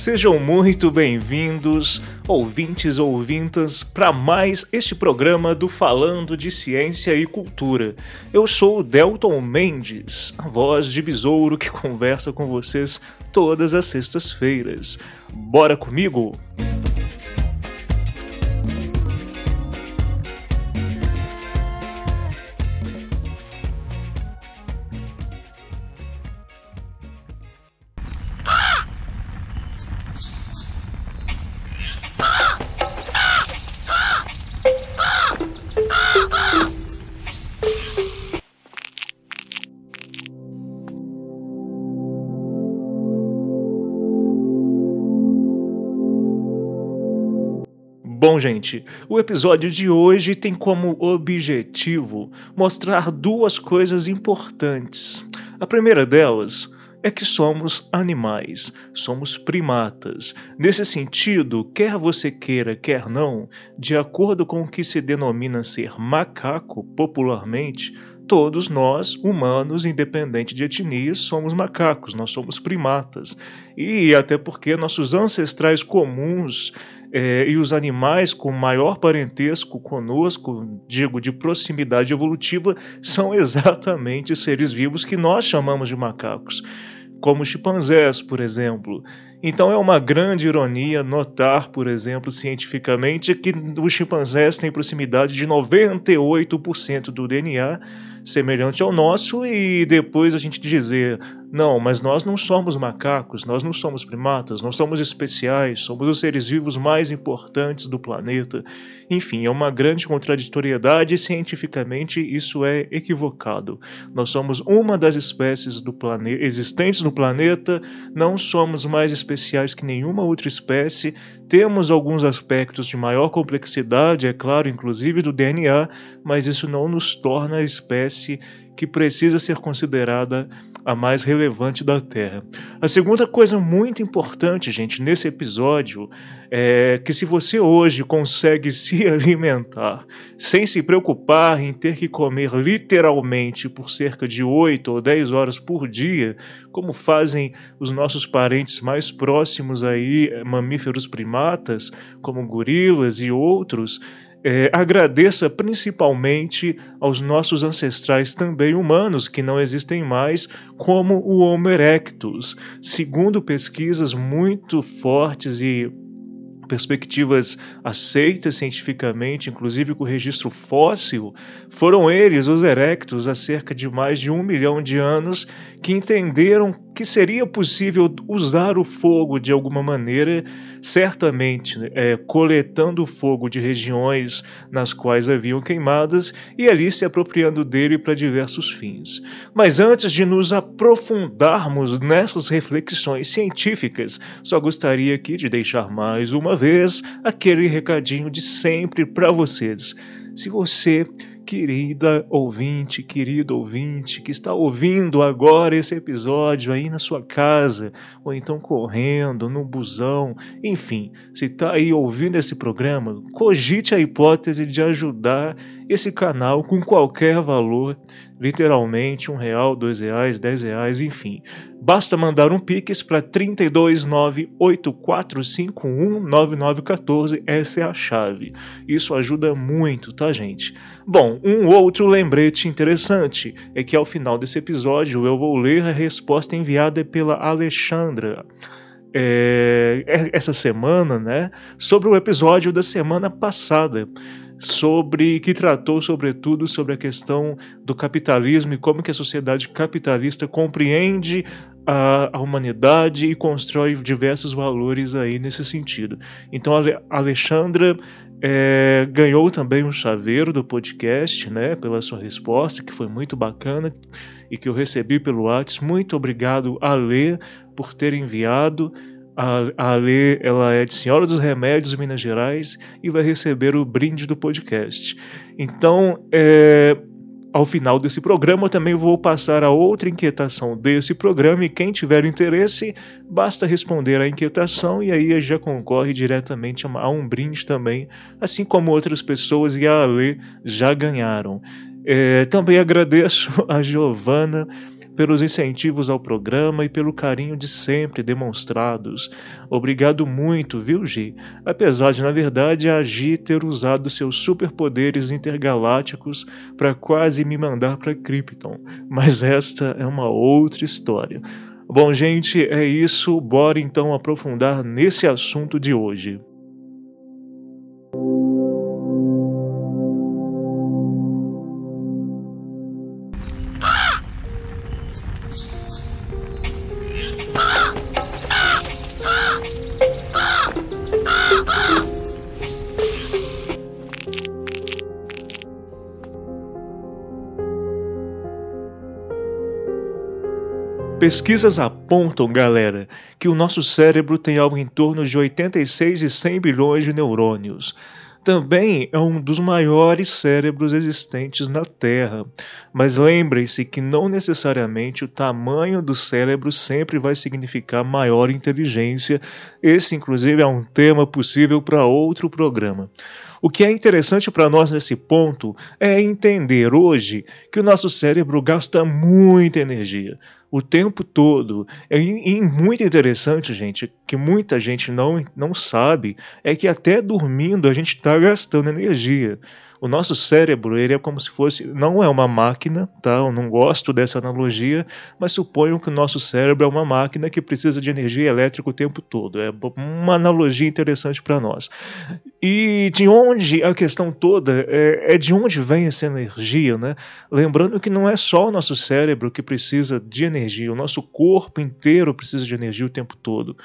Sejam muito bem-vindos, ouvintes ou ouvintas, para mais este programa do Falando de Ciência e Cultura. Eu sou o Delton Mendes, a voz de besouro que conversa com vocês todas as sextas-feiras. Bora comigo? Bom, gente, o episódio de hoje tem como objetivo mostrar duas coisas importantes. A primeira delas é que somos animais, somos primatas. Nesse sentido, quer você queira, quer não, de acordo com o que se denomina ser macaco popularmente, todos nós, humanos, independente de etnia, somos macacos, nós somos primatas. E até porque nossos ancestrais comuns é, e os animais com maior parentesco conosco, digo, de proximidade evolutiva, são exatamente seres vivos que nós chamamos de macacos como chimpanzés, por exemplo. Então é uma grande ironia notar, por exemplo, cientificamente, que os chimpanzés têm proximidade de 98% do DNA semelhante ao nosso e depois a gente dizer não, mas nós não somos macacos, nós não somos primatas, nós somos especiais, somos os seres vivos mais importantes do planeta. Enfim, é uma grande contraditoriedade e cientificamente isso é equivocado. Nós somos uma das espécies do planeta existentes no planeta, não somos mais especiais que nenhuma outra espécie, temos alguns aspectos de maior complexidade, é claro, inclusive do DNA, mas isso não nos torna a espécie que precisa ser considerada a mais relevante da Terra. A segunda coisa muito importante, gente, nesse episódio é que se você hoje consegue se alimentar sem se preocupar em ter que comer literalmente por cerca de 8 ou 10 horas por dia, como fazem os nossos parentes mais próximos aí, mamíferos primatas, como gorilas e outros, é, agradeça principalmente aos nossos ancestrais também humanos, que não existem mais, como o Homo erectus. Segundo pesquisas muito fortes e perspectivas aceitas cientificamente, inclusive com o registro fóssil, foram eles, os erectos, há cerca de mais de um milhão de anos, que entenderam que seria possível usar o fogo de alguma maneira, certamente é, coletando fogo de regiões nas quais haviam queimadas e ali se apropriando dele para diversos fins. Mas antes de nos aprofundarmos nessas reflexões científicas, só gostaria aqui de deixar mais uma vez aquele recadinho de sempre para vocês. Se você querida ouvinte, querido ouvinte, que está ouvindo agora esse episódio aí na sua casa, ou então correndo, no busão, enfim, se está aí ouvindo esse programa, cogite a hipótese de ajudar esse canal com qualquer valor, literalmente um real, dois reais, dez reais, enfim. Basta mandar um pix para 32984519914, essa é a chave. Isso ajuda muito, tá, gente? Bom, um outro lembrete interessante é que ao final desse episódio eu vou ler a resposta enviada pela Alexandra. É, essa semana, né, sobre o episódio da semana passada sobre que tratou sobretudo sobre a questão do capitalismo e como que a sociedade capitalista compreende a, a humanidade e constrói diversos valores aí nesse sentido. Então a Alexandra é, ganhou também um chaveiro do podcast, né, pela sua resposta, que foi muito bacana e que eu recebi pelo WhatsApp. Muito obrigado, Ale, por ter enviado. A, Ale ela é de Senhora dos Remédios, Minas Gerais, e vai receber o brinde do podcast. Então, é, ao final desse programa, também vou passar a outra inquietação desse programa, e quem tiver interesse, basta responder à inquietação e aí já concorre diretamente a um brinde também, assim como outras pessoas e a Ale já ganharam. É, também agradeço a Giovana pelos incentivos ao programa e pelo carinho de sempre demonstrados. Obrigado muito, viu, Gi? Apesar de, na verdade, a Gi ter usado seus superpoderes intergalácticos para quase me mandar para Krypton. Mas esta é uma outra história. Bom, gente, é isso. Bora então aprofundar nesse assunto de hoje. Pesquisas apontam, galera, que o nosso cérebro tem algo em torno de 86 e 100 bilhões de neurônios. Também é um dos maiores cérebros existentes na Terra. Mas lembrem-se que não necessariamente o tamanho do cérebro sempre vai significar maior inteligência. Esse, inclusive, é um tema possível para outro programa. O que é interessante para nós nesse ponto é entender hoje que o nosso cérebro gasta muita energia o tempo todo. É, e muito interessante, gente, que muita gente não, não sabe, é que até dormindo a gente está gastando energia. O nosso cérebro, ele é como se fosse, não é uma máquina, tá? Eu não gosto dessa analogia, mas suponho que o nosso cérebro é uma máquina que precisa de energia elétrica o tempo todo. É uma analogia interessante para nós. E de onde a questão toda é, é de onde vem essa energia, né? Lembrando que não é só o nosso cérebro que precisa de energia, o nosso corpo inteiro precisa de energia o tempo todo.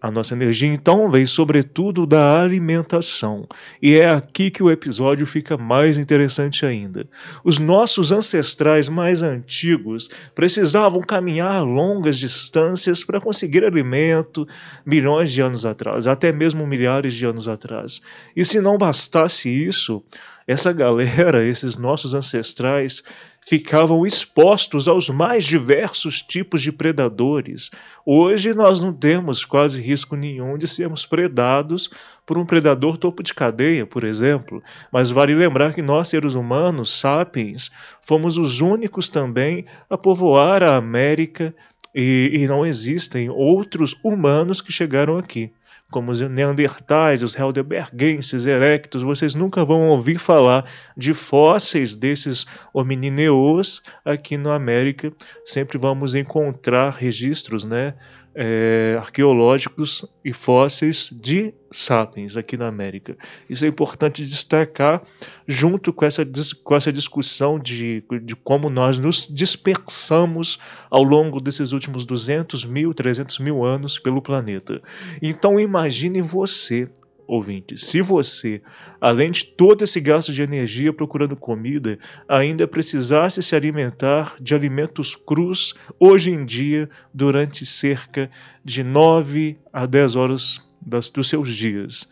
A nossa energia então vem sobretudo da alimentação, e é aqui que o episódio fica mais interessante ainda. Os nossos ancestrais mais antigos precisavam caminhar longas distâncias para conseguir alimento milhões de anos atrás, até mesmo milhares de anos atrás. E se não bastasse isso, essa galera, esses nossos ancestrais, ficavam expostos aos mais diversos tipos de predadores. Hoje nós não temos quase risco nenhum de sermos predados por um predador topo de cadeia, por exemplo, mas vale lembrar que nós, seres humanos, sapiens, fomos os únicos também a povoar a América e, e não existem outros humanos que chegaram aqui como os neandertais, os helderbergenses, erectos, vocês nunca vão ouvir falar de fósseis desses hominineus aqui na América. Sempre vamos encontrar registros, né, é, arqueológicos e fósseis de sapiens aqui na América. Isso é importante destacar junto com essa, com essa discussão de, de como nós nos dispersamos ao longo desses últimos 200 mil, 300 mil anos pelo planeta. Então imagine você ouvinte, se você, além de todo esse gasto de energia procurando comida, ainda precisasse se alimentar de alimentos crus hoje em dia durante cerca de 9 a 10 horas das, dos seus dias.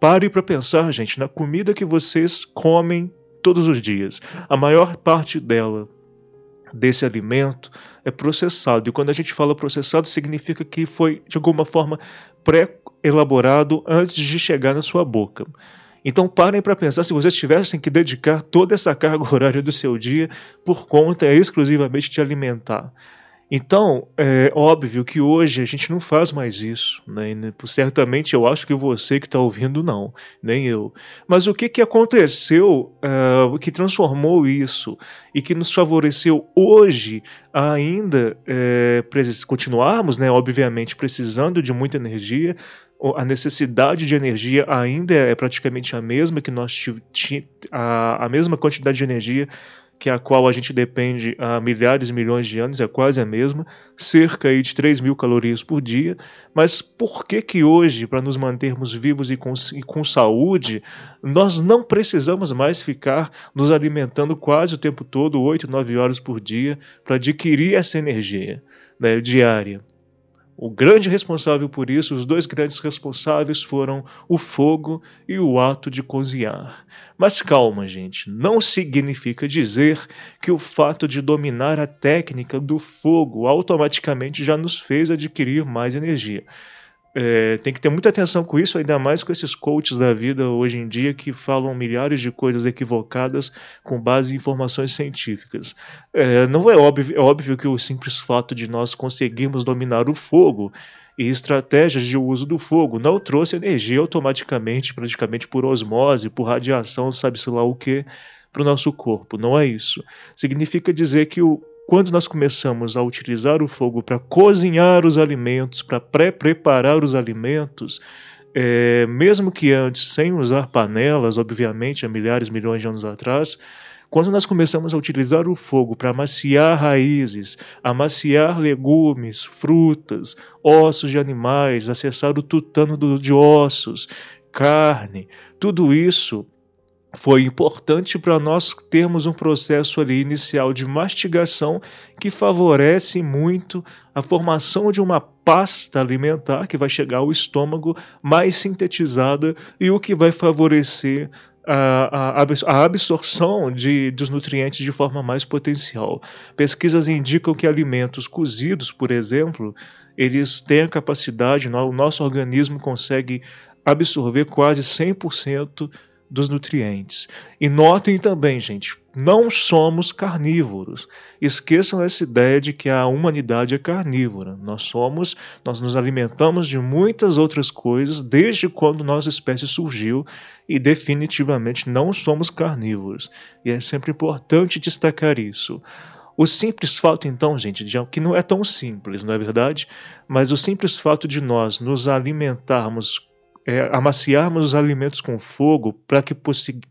Pare para pensar, gente, na comida que vocês comem todos os dias. A maior parte dela desse alimento é processado. E quando a gente fala processado, significa que foi de alguma forma pré-elaborado antes de chegar na sua boca. Então parem para pensar se vocês tivessem que dedicar toda essa carga horária do seu dia por conta exclusivamente de alimentar. Então, é óbvio que hoje a gente não faz mais isso, né? certamente eu acho que você que está ouvindo não, nem eu. Mas o que, que aconteceu uh, que transformou isso e que nos favoreceu hoje ainda é, continuarmos, né, obviamente, precisando de muita energia, a necessidade de energia ainda é praticamente a mesma que nós a, a mesma quantidade de energia que a qual a gente depende há milhares e milhões de anos, é quase a mesma, cerca de 3 mil calorias por dia. Mas por que que hoje, para nos mantermos vivos e com, e com saúde, nós não precisamos mais ficar nos alimentando quase o tempo todo, 8, 9 horas por dia, para adquirir essa energia né, diária? O grande responsável por isso, os dois grandes responsáveis foram o fogo e o ato de cozinhar. Mas calma, gente, não significa dizer que o fato de dominar a técnica do fogo automaticamente já nos fez adquirir mais energia. É, tem que ter muita atenção com isso, ainda mais com esses coaches da vida hoje em dia que falam milhares de coisas equivocadas com base em informações científicas. É, não é óbvio, é óbvio que o simples fato de nós conseguirmos dominar o fogo e estratégias de uso do fogo não trouxe energia automaticamente, praticamente por osmose, por radiação, sabe-se lá o que, para o nosso corpo. Não é isso. Significa dizer que o quando nós começamos a utilizar o fogo para cozinhar os alimentos, para pré-preparar os alimentos, é, mesmo que antes sem usar panelas, obviamente, há milhares, milhões de anos atrás, quando nós começamos a utilizar o fogo para amaciar raízes, amaciar legumes, frutas, ossos de animais, acessar o tutano de ossos, carne, tudo isso foi importante para nós termos um processo ali inicial de mastigação que favorece muito a formação de uma pasta alimentar que vai chegar ao estômago mais sintetizada e o que vai favorecer a, a, a absorção de, dos nutrientes de forma mais potencial. Pesquisas indicam que alimentos cozidos, por exemplo, eles têm a capacidade, o nosso organismo consegue absorver quase 100% dos nutrientes. E notem também, gente, não somos carnívoros. Esqueçam essa ideia de que a humanidade é carnívora. Nós somos, nós nos alimentamos de muitas outras coisas desde quando nossa espécie surgiu e definitivamente não somos carnívoros. E é sempre importante destacar isso. O simples fato, então, gente, de que não é tão simples, não é verdade? Mas o simples fato de nós nos alimentarmos é, amaciarmos os alimentos com fogo para que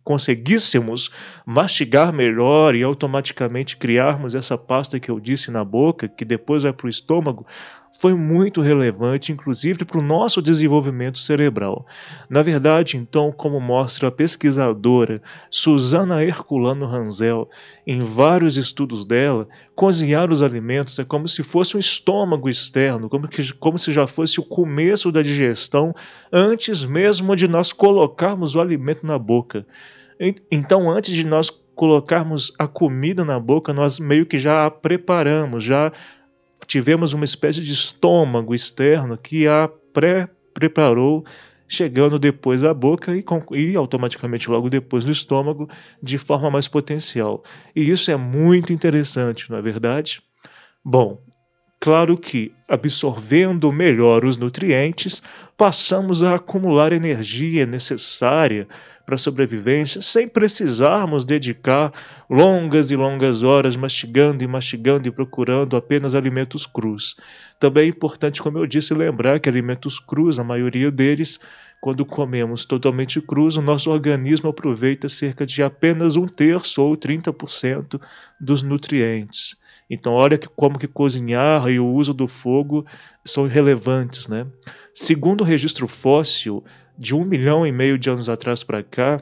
conseguíssemos mastigar melhor e automaticamente criarmos essa pasta que eu disse na boca, que depois vai para o estômago, foi muito relevante, inclusive para o nosso desenvolvimento cerebral. Na verdade, então, como mostra a pesquisadora Susana Herculano Ranzel, em vários estudos dela, cozinhar os alimentos é como se fosse um estômago externo, como, que, como se já fosse o começo da digestão, antes mesmo de nós colocarmos o alimento na boca. Então, antes de nós colocarmos a comida na boca, nós meio que já a preparamos, já tivemos uma espécie de estômago externo que a pré-preparou, chegando depois à boca e, e, automaticamente logo depois no estômago, de forma mais potencial. E isso é muito interessante, não é verdade? Bom, claro que, absorvendo melhor os nutrientes, passamos a acumular energia necessária para a sobrevivência sem precisarmos dedicar longas e longas horas mastigando e mastigando e procurando apenas alimentos crus. Também é importante, como eu disse, lembrar que alimentos crus, a maioria deles, quando comemos totalmente crus, o nosso organismo aproveita cerca de apenas um terço ou 30% dos nutrientes. Então, olha que, como que cozinhar e o uso do fogo são irrelevantes. Né? Segundo o registro fóssil, de um milhão e meio de anos atrás para cá,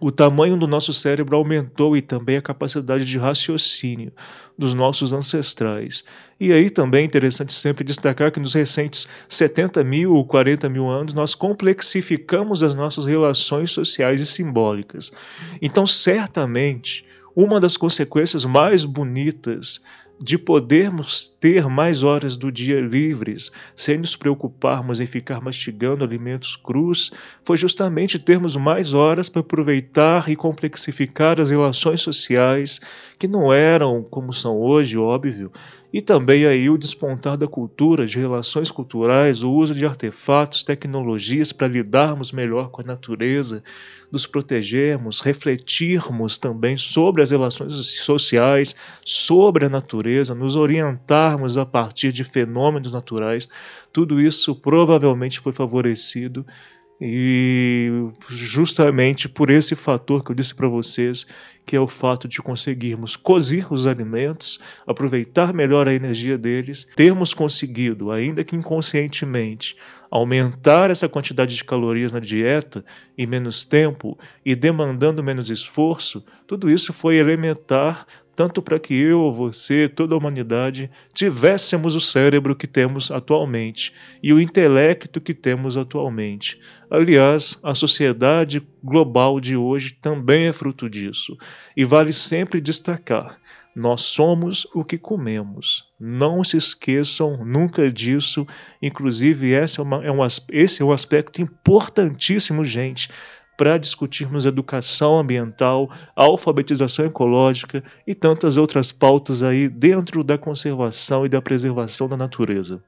o tamanho do nosso cérebro aumentou e também a capacidade de raciocínio dos nossos ancestrais. E aí também é interessante sempre destacar que nos recentes 70 mil ou 40 mil anos nós complexificamos as nossas relações sociais e simbólicas. Então, certamente, uma das consequências mais bonitas de podermos ter mais horas do dia livres, sem nos preocuparmos em ficar mastigando alimentos crus, foi justamente termos mais horas para aproveitar e complexificar as relações sociais, que não eram como são hoje, óbvio, e também aí o despontar da cultura, de relações culturais, o uso de artefatos, tecnologias para lidarmos melhor com a natureza, nos protegermos, refletirmos também sobre as relações sociais, sobre a natureza natureza, nos orientarmos a partir de fenômenos naturais, tudo isso provavelmente foi favorecido e justamente por esse fator que eu disse para vocês, que é o fato de conseguirmos cozir os alimentos, aproveitar melhor a energia deles, termos conseguido, ainda que inconscientemente, aumentar essa quantidade de calorias na dieta em menos tempo e demandando menos esforço, tudo isso foi elementar tanto para que eu, você, toda a humanidade tivéssemos o cérebro que temos atualmente e o intelecto que temos atualmente. Aliás, a sociedade global de hoje também é fruto disso, e vale sempre destacar: nós somos o que comemos. Não se esqueçam nunca disso. Inclusive, esse é, uma, é um, esse é um aspecto importantíssimo, gente para discutirmos educação ambiental, alfabetização ecológica e tantas outras pautas aí dentro da conservação e da preservação da natureza.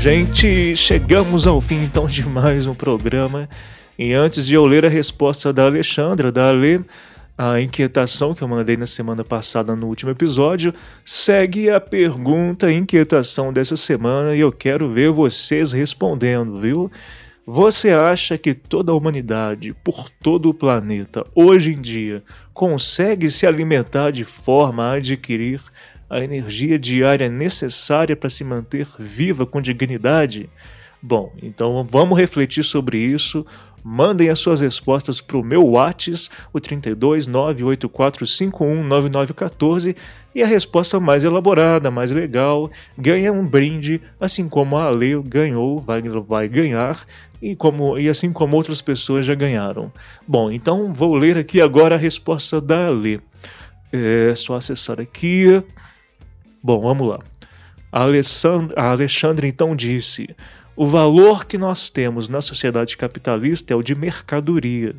Gente, chegamos ao fim então de mais um programa. E antes de eu ler a resposta da Alexandra, da Ale, a inquietação que eu mandei na semana passada no último episódio, segue a pergunta, inquietação dessa semana e eu quero ver vocês respondendo, viu? Você acha que toda a humanidade, por todo o planeta, hoje em dia, consegue se alimentar de forma a adquirir a energia diária necessária para se manter viva com dignidade? Bom, então vamos refletir sobre isso. Mandem as suas respostas para o meu Whats, o 32984519914, e a resposta mais elaborada, mais legal, ganha um brinde, assim como a Ale ganhou, vai, vai ganhar, e, como, e assim como outras pessoas já ganharam. Bom, então vou ler aqui agora a resposta da Ale. É só acessar aqui. Bom, vamos lá. A Alexandre, Alexandre então disse: o valor que nós temos na sociedade capitalista é o de mercadoria,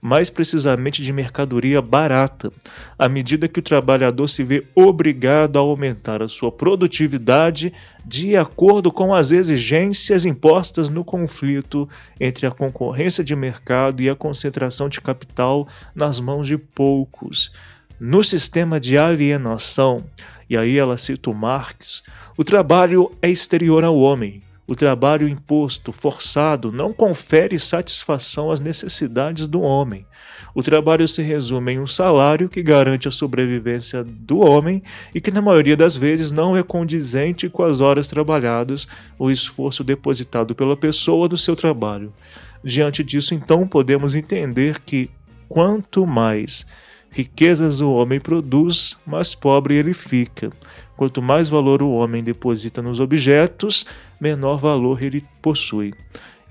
mais precisamente de mercadoria barata, à medida que o trabalhador se vê obrigado a aumentar a sua produtividade de acordo com as exigências impostas no conflito entre a concorrência de mercado e a concentração de capital nas mãos de poucos. No sistema de alienação, e aí ela cita o Marx, o trabalho é exterior ao homem. O trabalho imposto, forçado, não confere satisfação às necessidades do homem. O trabalho se resume em um salário que garante a sobrevivência do homem e que, na maioria das vezes, não é condizente com as horas trabalhadas ou esforço depositado pela pessoa do seu trabalho. Diante disso, então, podemos entender que quanto mais Riquezas o homem produz, mais pobre ele fica. Quanto mais valor o homem deposita nos objetos, menor valor ele possui.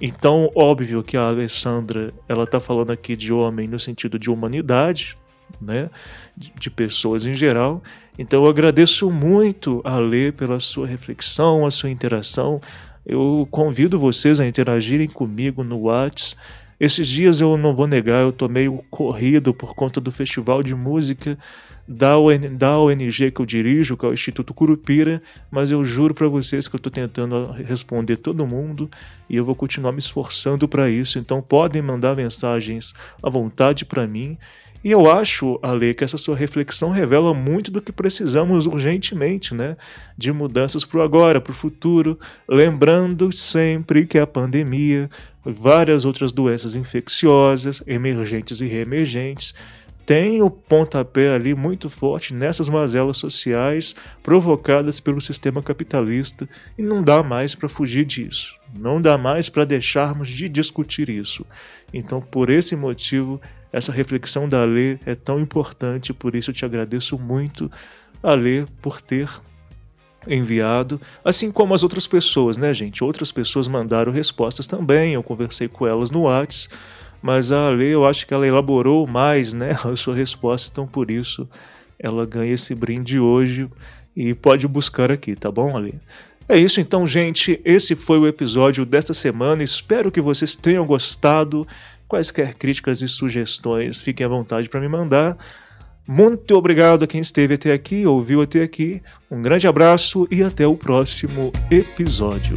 Então, óbvio que a Alessandra ela está falando aqui de homem no sentido de humanidade, né? de pessoas em geral. Então, eu agradeço muito a Lê pela sua reflexão, a sua interação. Eu convido vocês a interagirem comigo no WhatsApp esses dias eu não vou negar, eu tô meio corrido por conta do festival de música da, ON, da ONG que eu dirijo, que é o Instituto Curupira, mas eu juro para vocês que eu tô tentando responder todo mundo e eu vou continuar me esforçando para isso. Então podem mandar mensagens à vontade para mim e eu acho, Ale, que essa sua reflexão revela muito do que precisamos urgentemente, né? De mudanças para o agora, para o futuro, lembrando sempre que a pandemia, várias outras doenças infecciosas, emergentes e reemergentes, tem o pontapé ali muito forte nessas mazelas sociais provocadas pelo sistema capitalista e não dá mais para fugir disso. Não dá mais para deixarmos de discutir isso. Então, por esse motivo, essa reflexão da Lê é tão importante, por isso eu te agradeço muito, a Lê, por ter enviado, assim como as outras pessoas, né, gente? Outras pessoas mandaram respostas também, eu conversei com elas no Whats, mas a Lê, eu acho que ela elaborou mais, né, a sua resposta, então por isso ela ganha esse brinde hoje e pode buscar aqui, tá bom, Ale? É isso então, gente. Esse foi o episódio desta semana. Espero que vocês tenham gostado. Quaisquer críticas e sugestões, fiquem à vontade para me mandar. Muito obrigado a quem esteve até aqui, ouviu até aqui. Um grande abraço e até o próximo episódio.